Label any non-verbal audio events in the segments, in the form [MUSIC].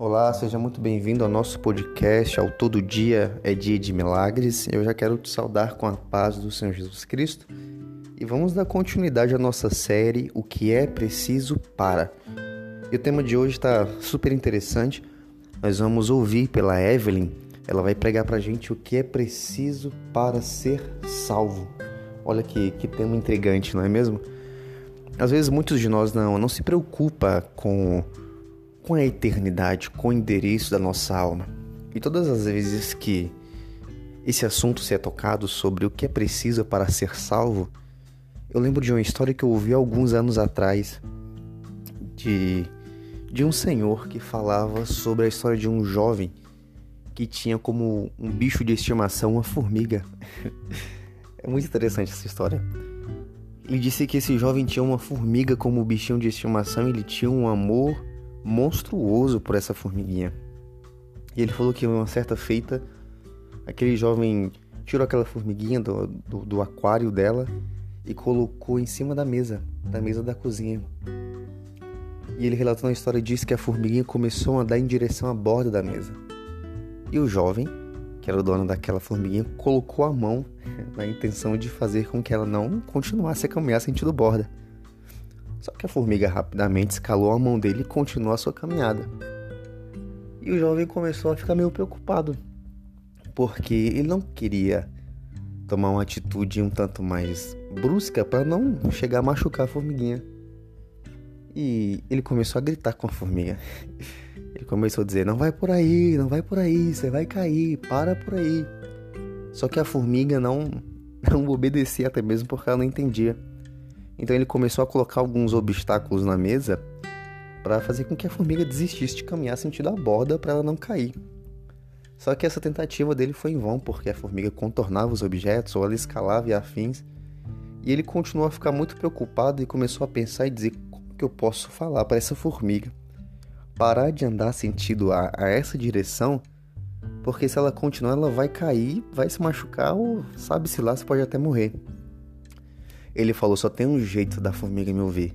Olá, seja muito bem-vindo ao nosso podcast. Ao Todo Dia é Dia de Milagres. Eu já quero te saudar com a paz do Senhor Jesus Cristo e vamos dar continuidade à nossa série O que é preciso para. E o tema de hoje está super interessante. Nós vamos ouvir pela Evelyn. Ela vai pregar para a gente o que é preciso para ser salvo. Olha que, que tema intrigante, não é mesmo? Às vezes muitos de nós não, não se preocupa com com a eternidade, com o endereço da nossa alma. E todas as vezes que esse assunto se é tocado sobre o que é preciso para ser salvo, eu lembro de uma história que eu ouvi alguns anos atrás de, de um senhor que falava sobre a história de um jovem que tinha como um bicho de estimação uma formiga. [LAUGHS] é muito interessante essa história. Ele disse que esse jovem tinha uma formiga como bichinho de estimação, ele tinha um amor monstruoso por essa formiguinha. E ele falou que uma certa feita, aquele jovem tirou aquela formiguinha do, do, do aquário dela e colocou em cima da mesa, da mesa da cozinha. E ele relatando a história disse que a formiguinha começou a andar em direção à borda da mesa. E o jovem, que era o dono daquela formiguinha, colocou a mão [LAUGHS] na intenção de fazer com que ela não continuasse a caminhar sentido borda. Só que a formiga rapidamente escalou a mão dele e continuou a sua caminhada. E o jovem começou a ficar meio preocupado, porque ele não queria tomar uma atitude um tanto mais brusca para não chegar a machucar a formiguinha. E ele começou a gritar com a formiga. [LAUGHS] Ele começou a dizer: Não vai por aí, não vai por aí, você vai cair, para por aí. Só que a formiga não, [LAUGHS] não obedecia, até mesmo porque ela não entendia. Então ele começou a colocar alguns obstáculos na mesa para fazer com que a formiga desistisse de caminhar sentido a borda para ela não cair. Só que essa tentativa dele foi em vão, porque a formiga contornava os objetos ou ela escalava e afins. E ele continuou a ficar muito preocupado e começou a pensar e dizer como que eu posso falar para essa formiga parar de andar sentido a, a essa direção, porque se ela continuar ela vai cair, vai se machucar ou sabe-se lá, se pode até morrer. Ele falou: só tem um jeito da formiga me ouvir.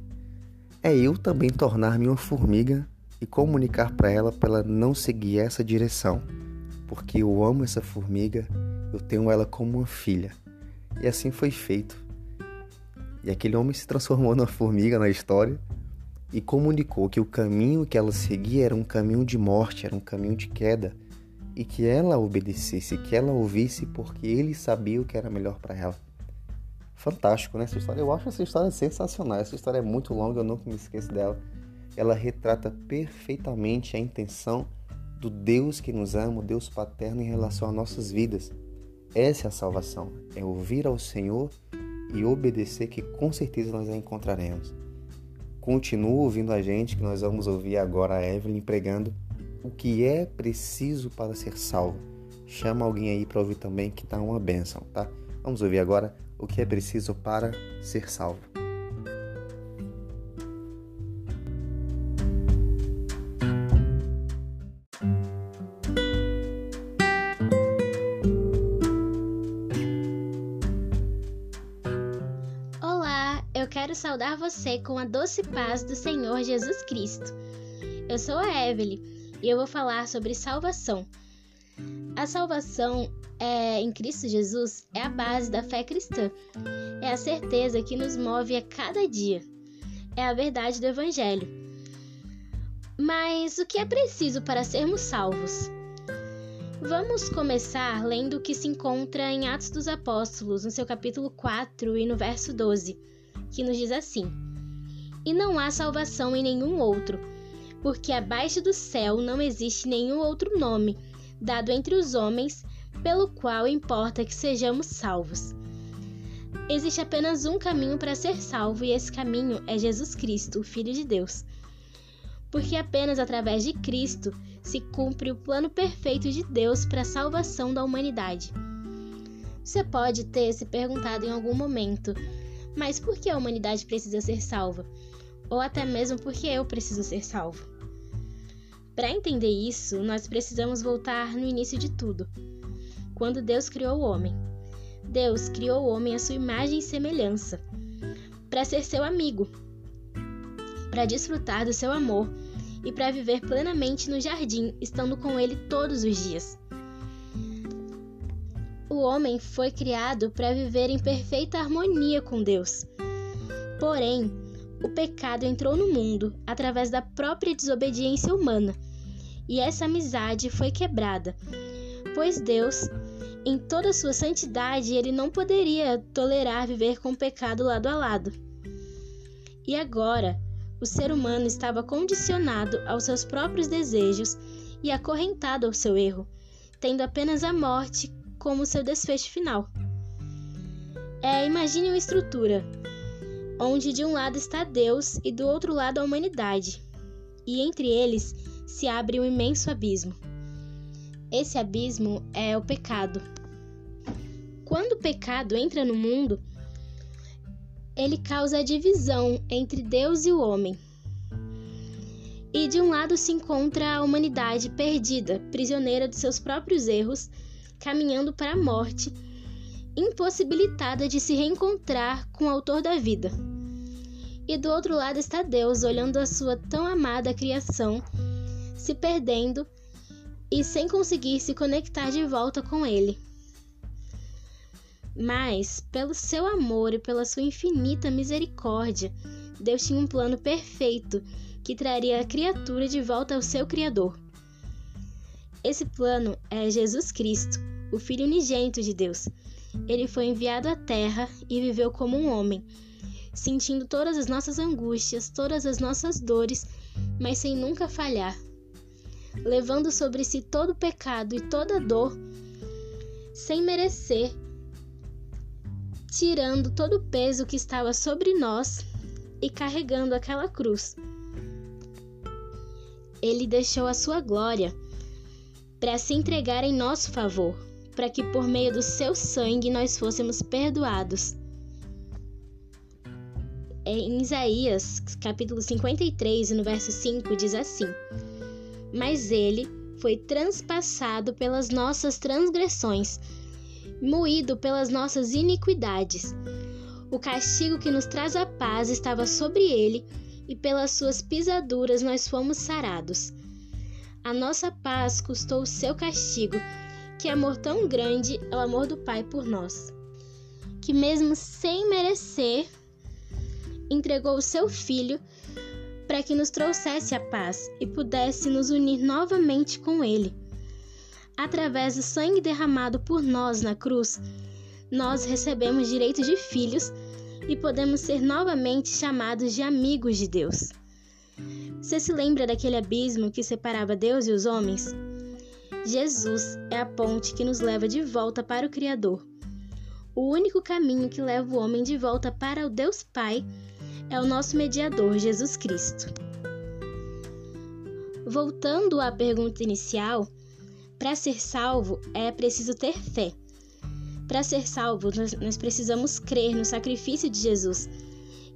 É eu também tornar-me uma formiga e comunicar para ela para ela não seguir essa direção, porque eu amo essa formiga, eu tenho ela como uma filha. E assim foi feito. E aquele homem se transformou numa formiga na história e comunicou que o caminho que ela seguia era um caminho de morte, era um caminho de queda, e que ela obedecesse, que ela ouvisse, porque ele sabia o que era melhor para ela fantástico, né? Essa história. Eu acho essa história sensacional. Essa história é muito longa, eu nunca me esqueço dela. Ela retrata perfeitamente a intenção do Deus que nos ama, o Deus paterno em relação às nossas vidas. Essa é a salvação, é ouvir ao Senhor e obedecer que com certeza nós a encontraremos. Continua ouvindo a gente que nós vamos ouvir agora a Evelyn pregando o que é preciso para ser salvo. Chama alguém aí para ouvir também que tá uma bênção, tá? Vamos ouvir agora o que é preciso para ser salvo. Olá, eu quero saudar você com a doce paz do Senhor Jesus Cristo. Eu sou a Evelyn e eu vou falar sobre salvação. A salvação é, em Cristo Jesus é a base da fé cristã. É a certeza que nos move a cada dia. É a verdade do Evangelho. Mas o que é preciso para sermos salvos? Vamos começar lendo o que se encontra em Atos dos Apóstolos, no seu capítulo 4 e no verso 12, que nos diz assim: E não há salvação em nenhum outro, porque abaixo do céu não existe nenhum outro nome dado entre os homens pelo qual importa que sejamos salvos. Existe apenas um caminho para ser salvo e esse caminho é Jesus Cristo, o Filho de Deus. Porque apenas através de Cristo se cumpre o plano perfeito de Deus para a salvação da humanidade. Você pode ter se perguntado em algum momento, mas por que a humanidade precisa ser salva? Ou até mesmo por que eu preciso ser salvo? Para entender isso, nós precisamos voltar no início de tudo quando Deus criou o homem. Deus criou o homem à sua imagem e semelhança, para ser seu amigo, para desfrutar do seu amor e para viver plenamente no jardim, estando com ele todos os dias. O homem foi criado para viver em perfeita harmonia com Deus. Porém, o pecado entrou no mundo através da própria desobediência humana, e essa amizade foi quebrada, pois Deus, em toda sua santidade, ele não poderia tolerar viver com o pecado lado a lado. E agora, o ser humano estava condicionado aos seus próprios desejos e acorrentado ao seu erro, tendo apenas a morte como seu desfecho final. É, imagine uma estrutura onde de um lado está Deus e do outro lado a humanidade, e entre eles se abre um imenso abismo. Esse abismo é o pecado. Quando o pecado entra no mundo, ele causa a divisão entre Deus e o homem. E de um lado se encontra a humanidade perdida, prisioneira de seus próprios erros, caminhando para a morte, impossibilitada de se reencontrar com o autor da vida. E do outro lado está Deus, olhando a sua tão amada criação, se perdendo e sem conseguir se conectar de volta com ele. Mas, pelo seu amor e pela sua infinita misericórdia, Deus tinha um plano perfeito que traria a criatura de volta ao seu Criador. Esse plano é Jesus Cristo, o Filho unigênito de Deus. Ele foi enviado à Terra e viveu como um homem, sentindo todas as nossas angústias, todas as nossas dores, mas sem nunca falhar, levando sobre si todo o pecado e toda dor, sem merecer tirando todo o peso que estava sobre nós e carregando aquela cruz. Ele deixou a sua glória para se entregar em nosso favor, para que por meio do seu sangue nós fôssemos perdoados. Em Isaías, capítulo 53, no verso 5, diz assim: Mas ele foi transpassado pelas nossas transgressões moído pelas nossas iniquidades. O castigo que nos traz a paz estava sobre ele, e pelas suas pisaduras nós fomos sarados. A nossa paz custou o seu castigo, que amor tão grande é o amor do Pai por nós, que mesmo sem merecer, entregou o seu Filho para que nos trouxesse a paz e pudesse nos unir novamente com Ele. Através do sangue derramado por nós na cruz, nós recebemos direito de filhos e podemos ser novamente chamados de amigos de Deus. Você se lembra daquele abismo que separava Deus e os homens? Jesus é a ponte que nos leva de volta para o Criador. O único caminho que leva o homem de volta para o Deus Pai é o nosso mediador, Jesus Cristo. Voltando à pergunta inicial, para ser salvo é preciso ter fé. Para ser salvo, nós, precisamos crer no sacrifício de Jesus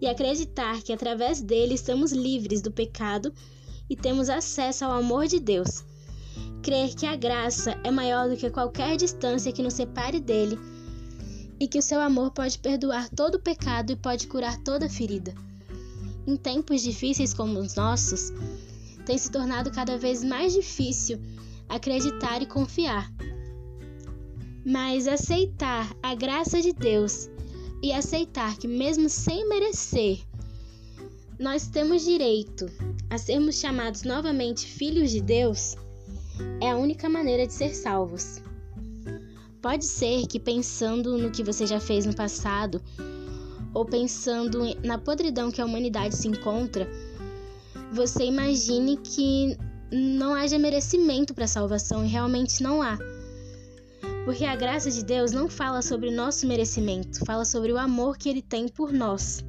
e acreditar que através dele estamos livres do pecado e temos acesso ao amor de Deus. Crer que a graça é maior do que qualquer distância que nos separe dele e que o seu amor pode perdoar todo o pecado e pode curar toda ferida. Em tempos difíceis como os nossos, tem se tornado cada vez mais difícil acreditar e confiar. Mas aceitar a graça de Deus e aceitar que, mesmo sem merecer, nós temos direito a sermos chamados novamente filhos de Deus, é a única maneira de ser salvos. Pode ser que pensando no que você já fez no passado, ou pensando na podridão que a humanidade se encontra, você imagine que não haja merecimento para a salvação e realmente não há. Porque a graça de Deus não fala sobre o nosso merecimento, fala sobre o amor que ele tem por nós.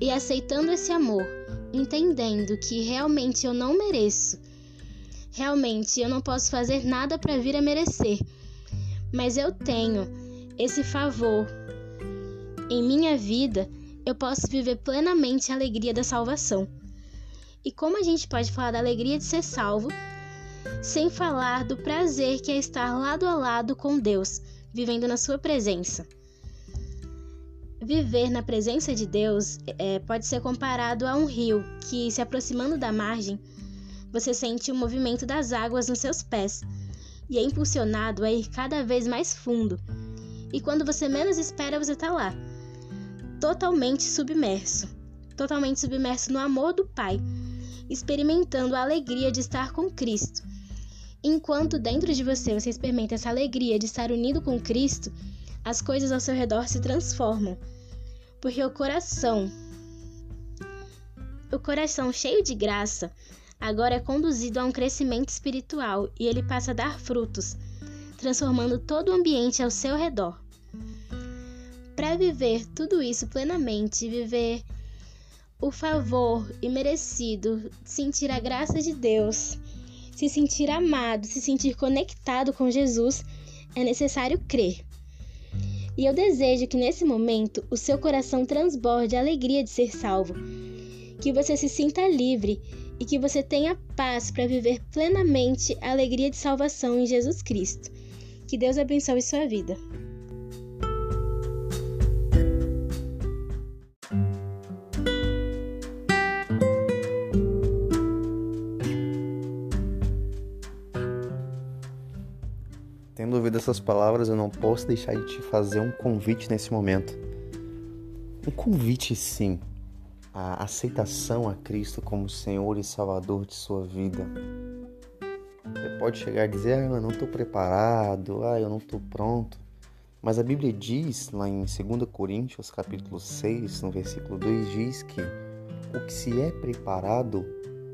E aceitando esse amor, entendendo que realmente eu não mereço, realmente eu não posso fazer nada para vir a merecer, mas eu tenho esse favor em minha vida, eu posso viver plenamente a alegria da salvação. E como a gente pode falar da alegria de ser salvo sem falar do prazer que é estar lado a lado com Deus, vivendo na Sua presença? Viver na presença de Deus é, pode ser comparado a um rio que, se aproximando da margem, você sente o movimento das águas nos seus pés e é impulsionado a ir cada vez mais fundo. E quando você menos espera, você está lá, totalmente submerso totalmente submerso no amor do Pai, experimentando a alegria de estar com Cristo. Enquanto dentro de você você experimenta essa alegria de estar unido com Cristo, as coisas ao seu redor se transformam. Porque o coração, o coração cheio de graça, agora é conduzido a um crescimento espiritual e ele passa a dar frutos, transformando todo o ambiente ao seu redor. Para viver tudo isso plenamente, viver o favor e merecido, sentir a graça de Deus, se sentir amado, se sentir conectado com Jesus, é necessário crer. E eu desejo que nesse momento o seu coração transborde a alegria de ser salvo, que você se sinta livre e que você tenha paz para viver plenamente a alegria de salvação em Jesus Cristo. Que Deus abençoe sua vida. Tendo ouvido essas palavras, eu não posso deixar de te fazer um convite nesse momento. Um convite, sim, a aceitação a Cristo como Senhor e Salvador de sua vida. Você pode chegar a dizer, ah, eu não estou preparado, ah, eu não estou pronto. Mas a Bíblia diz, lá em 2 Coríntios, capítulo 6, no versículo 2, diz que o que se é preparado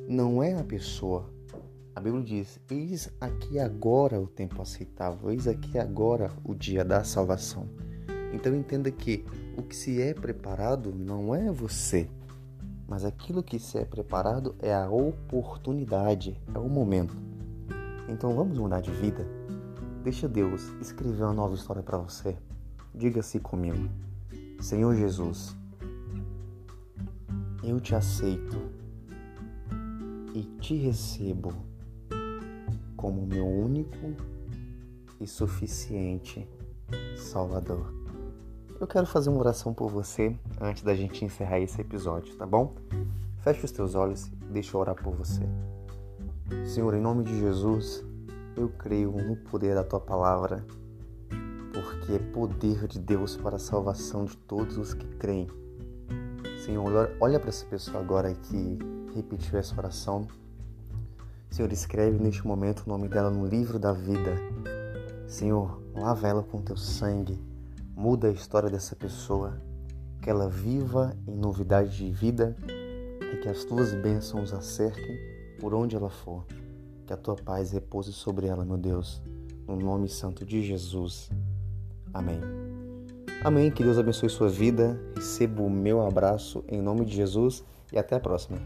não é a pessoa. A Bíblia diz: Eis aqui agora o tempo aceitável, eis aqui agora o dia da salvação. Então entenda que o que se é preparado não é você, mas aquilo que se é preparado é a oportunidade, é o momento. Então vamos mudar de vida? Deixa Deus escrever uma nova história para você. Diga-se comigo: Senhor Jesus, eu te aceito e te recebo como meu único e suficiente Salvador. Eu quero fazer uma oração por você antes da gente encerrar esse episódio, tá bom? Feche os teus olhos e deixa eu orar por você. Senhor, em nome de Jesus, eu creio no poder da tua palavra, porque é poder de Deus para a salvação de todos os que creem. Senhor, olha para essa pessoa agora que repetiu essa oração. Senhor, escreve neste momento o nome dela no livro da vida. Senhor, lava ela com teu sangue Muda a história dessa pessoa, que ela viva em novidade de vida e que as tuas bênçãos a cerquem por onde ela for. Que a tua paz repouse sobre ela, meu Deus, no nome santo de Jesus. Amém. Amém. Que Deus abençoe sua vida. Receba o meu abraço em nome de Jesus e até a próxima.